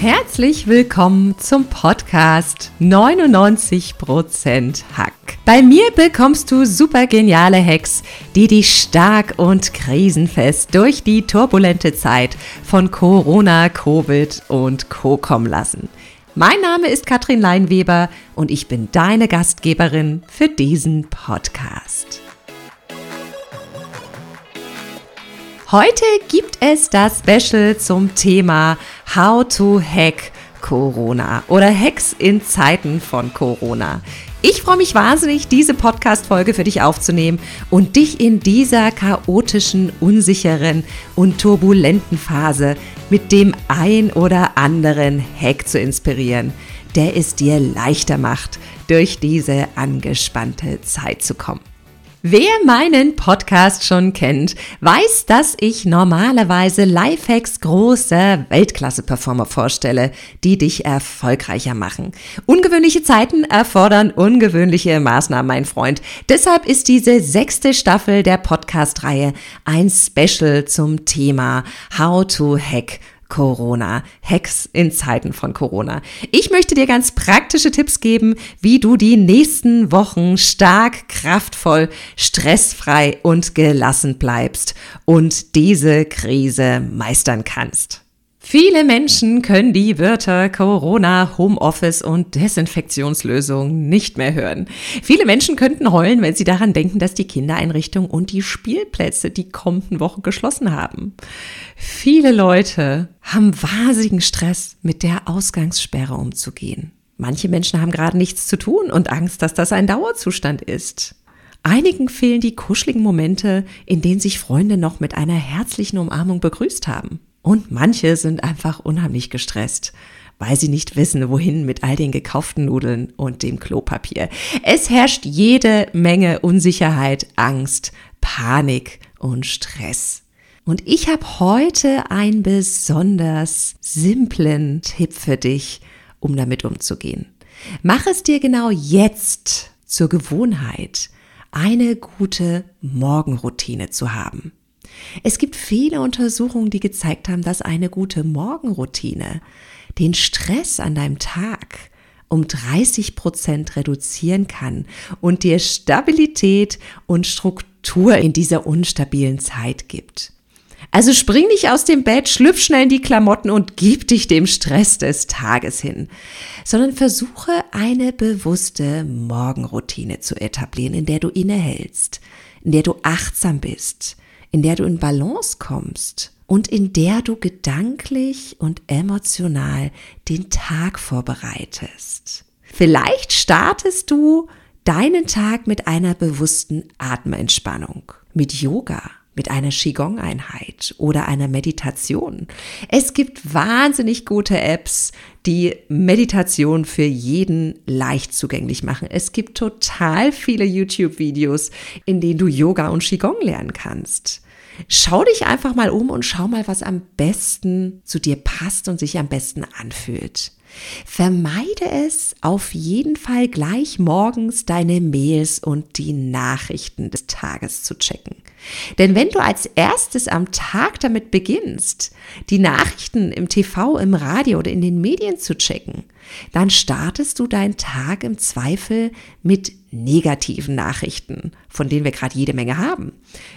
Herzlich willkommen zum Podcast 99% Hack. Bei mir bekommst du super geniale Hacks, die dich stark und krisenfest durch die turbulente Zeit von Corona, Covid und Co. kommen lassen. Mein Name ist Katrin Leinweber und ich bin deine Gastgeberin für diesen Podcast. Heute gibt es das Special zum Thema How to Hack Corona oder Hacks in Zeiten von Corona. Ich freue mich wahnsinnig, diese Podcast-Folge für dich aufzunehmen und dich in dieser chaotischen, unsicheren und turbulenten Phase mit dem ein oder anderen Hack zu inspirieren, der es dir leichter macht, durch diese angespannte Zeit zu kommen. Wer meinen Podcast schon kennt, weiß, dass ich normalerweise Lifehacks großer Weltklasse-Performer vorstelle, die dich erfolgreicher machen. Ungewöhnliche Zeiten erfordern ungewöhnliche Maßnahmen, mein Freund. Deshalb ist diese sechste Staffel der Podcast-Reihe ein Special zum Thema How to Hack Corona. Hacks in Zeiten von Corona. Ich möchte dir ganz praktische Tipps geben, wie du die nächsten Wochen stark, kraftvoll, stressfrei und gelassen bleibst und diese Krise meistern kannst. Viele Menschen können die Wörter Corona, Homeoffice und Desinfektionslösung nicht mehr hören. Viele Menschen könnten heulen, wenn sie daran denken, dass die Kindereinrichtungen und die Spielplätze die kommenden Wochen geschlossen haben. Viele Leute haben wahnsinnigen Stress, mit der Ausgangssperre umzugehen. Manche Menschen haben gerade nichts zu tun und Angst, dass das ein Dauerzustand ist. Einigen fehlen die kuscheligen Momente, in denen sich Freunde noch mit einer herzlichen Umarmung begrüßt haben. Und manche sind einfach unheimlich gestresst, weil sie nicht wissen, wohin mit all den gekauften Nudeln und dem Klopapier. Es herrscht jede Menge Unsicherheit, Angst, Panik und Stress. Und ich habe heute einen besonders simplen Tipp für dich, um damit umzugehen. Mach es dir genau jetzt zur Gewohnheit, eine gute Morgenroutine zu haben. Es gibt viele Untersuchungen, die gezeigt haben, dass eine gute Morgenroutine den Stress an deinem Tag um 30 Prozent reduzieren kann und dir Stabilität und Struktur in dieser unstabilen Zeit gibt. Also spring nicht aus dem Bett, schlüpf schnell in die Klamotten und gib dich dem Stress des Tages hin, sondern versuche eine bewusste Morgenroutine zu etablieren, in der du innehältst, in der du achtsam bist, in der du in Balance kommst und in der du gedanklich und emotional den Tag vorbereitest. Vielleicht startest du deinen Tag mit einer bewussten Atmentspannung, mit Yoga, mit einer Qigong-Einheit oder einer Meditation. Es gibt wahnsinnig gute Apps, die Meditation für jeden leicht zugänglich machen. Es gibt total viele YouTube-Videos, in denen du Yoga und Qigong lernen kannst. Schau dich einfach mal um und schau mal, was am besten zu dir passt und sich am besten anfühlt. Vermeide es auf jeden Fall gleich morgens deine Mails und die Nachrichten des Tages zu checken. Denn wenn du als erstes am Tag damit beginnst, die Nachrichten im TV, im Radio oder in den Medien zu checken, dann startest du deinen Tag im Zweifel mit negativen Nachrichten, von denen wir gerade jede Menge haben.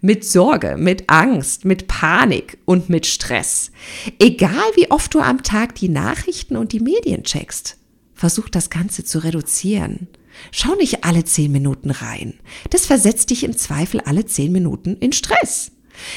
Mit Sorge, mit Angst, mit Panik und mit Stress. Egal wie oft du am Tag die Nachrichten und die Medien checkst, versuch das Ganze zu reduzieren. Schau nicht alle zehn Minuten rein. Das versetzt dich im Zweifel alle zehn Minuten in Stress.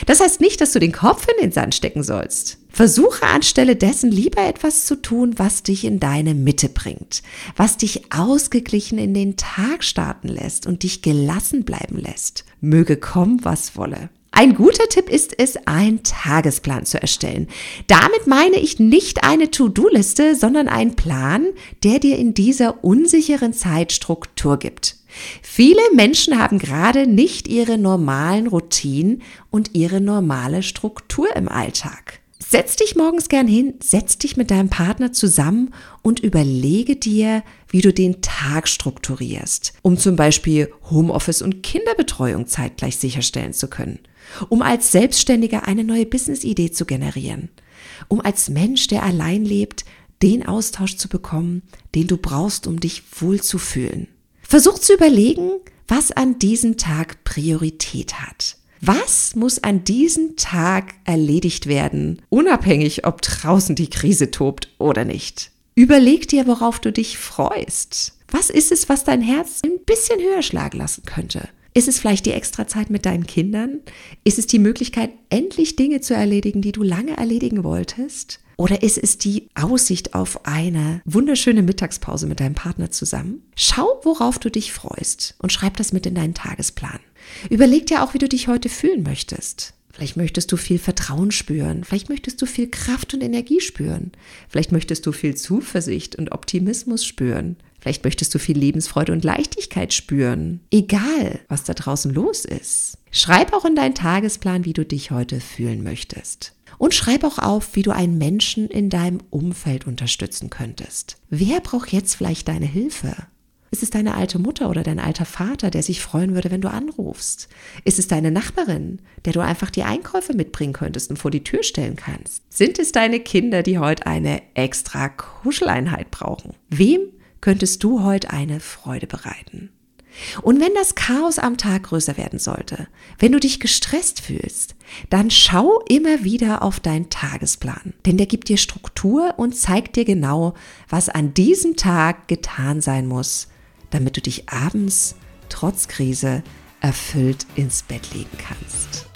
Das heißt nicht, dass du den Kopf in den Sand stecken sollst. Versuche anstelle dessen lieber etwas zu tun, was dich in deine Mitte bringt, was dich ausgeglichen in den Tag starten lässt und dich gelassen bleiben lässt. Möge kommen, was wolle. Ein guter Tipp ist es, einen Tagesplan zu erstellen. Damit meine ich nicht eine To-Do-Liste, sondern einen Plan, der dir in dieser unsicheren Zeit Struktur gibt. Viele Menschen haben gerade nicht ihre normalen Routinen und ihre normale Struktur im Alltag. Setz dich morgens gern hin, setz dich mit deinem Partner zusammen und überlege dir, wie du den Tag strukturierst, um zum Beispiel Homeoffice und Kinderbetreuung zeitgleich sicherstellen zu können, um als Selbstständiger eine neue Business-Idee zu generieren, um als Mensch, der allein lebt, den Austausch zu bekommen, den du brauchst, um dich wohlzufühlen. Versuch zu überlegen, was an diesem Tag Priorität hat. Was muss an diesem Tag erledigt werden, unabhängig ob draußen die Krise tobt oder nicht? Überleg dir, worauf du dich freust. Was ist es, was dein Herz ein bisschen höher schlagen lassen könnte? Ist es vielleicht die extra Zeit mit deinen Kindern? Ist es die Möglichkeit, endlich Dinge zu erledigen, die du lange erledigen wolltest? Oder ist es die Aussicht auf eine wunderschöne Mittagspause mit deinem Partner zusammen? Schau, worauf du dich freust und schreib das mit in deinen Tagesplan. Überleg dir auch, wie du dich heute fühlen möchtest. Vielleicht möchtest du viel Vertrauen spüren. Vielleicht möchtest du viel Kraft und Energie spüren. Vielleicht möchtest du viel Zuversicht und Optimismus spüren. Vielleicht möchtest du viel Lebensfreude und Leichtigkeit spüren. Egal, was da draußen los ist. Schreib auch in deinen Tagesplan, wie du dich heute fühlen möchtest. Und schreib auch auf, wie du einen Menschen in deinem Umfeld unterstützen könntest. Wer braucht jetzt vielleicht deine Hilfe? Ist es deine alte Mutter oder dein alter Vater, der sich freuen würde, wenn du anrufst? Ist es deine Nachbarin, der du einfach die Einkäufe mitbringen könntest und vor die Tür stellen kannst? Sind es deine Kinder, die heute eine extra Kuscheleinheit brauchen? Wem könntest du heute eine Freude bereiten? Und wenn das Chaos am Tag größer werden sollte, wenn du dich gestresst fühlst, dann schau immer wieder auf deinen Tagesplan, denn der gibt dir Struktur und zeigt dir genau, was an diesem Tag getan sein muss, damit du dich abends trotz Krise erfüllt ins Bett legen kannst.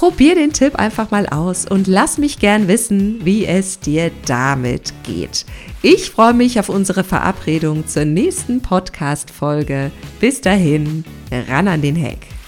Probier den Tipp einfach mal aus und lass mich gern wissen, wie es dir damit geht. Ich freue mich auf unsere Verabredung zur nächsten Podcast-Folge. Bis dahin, ran an den Heck.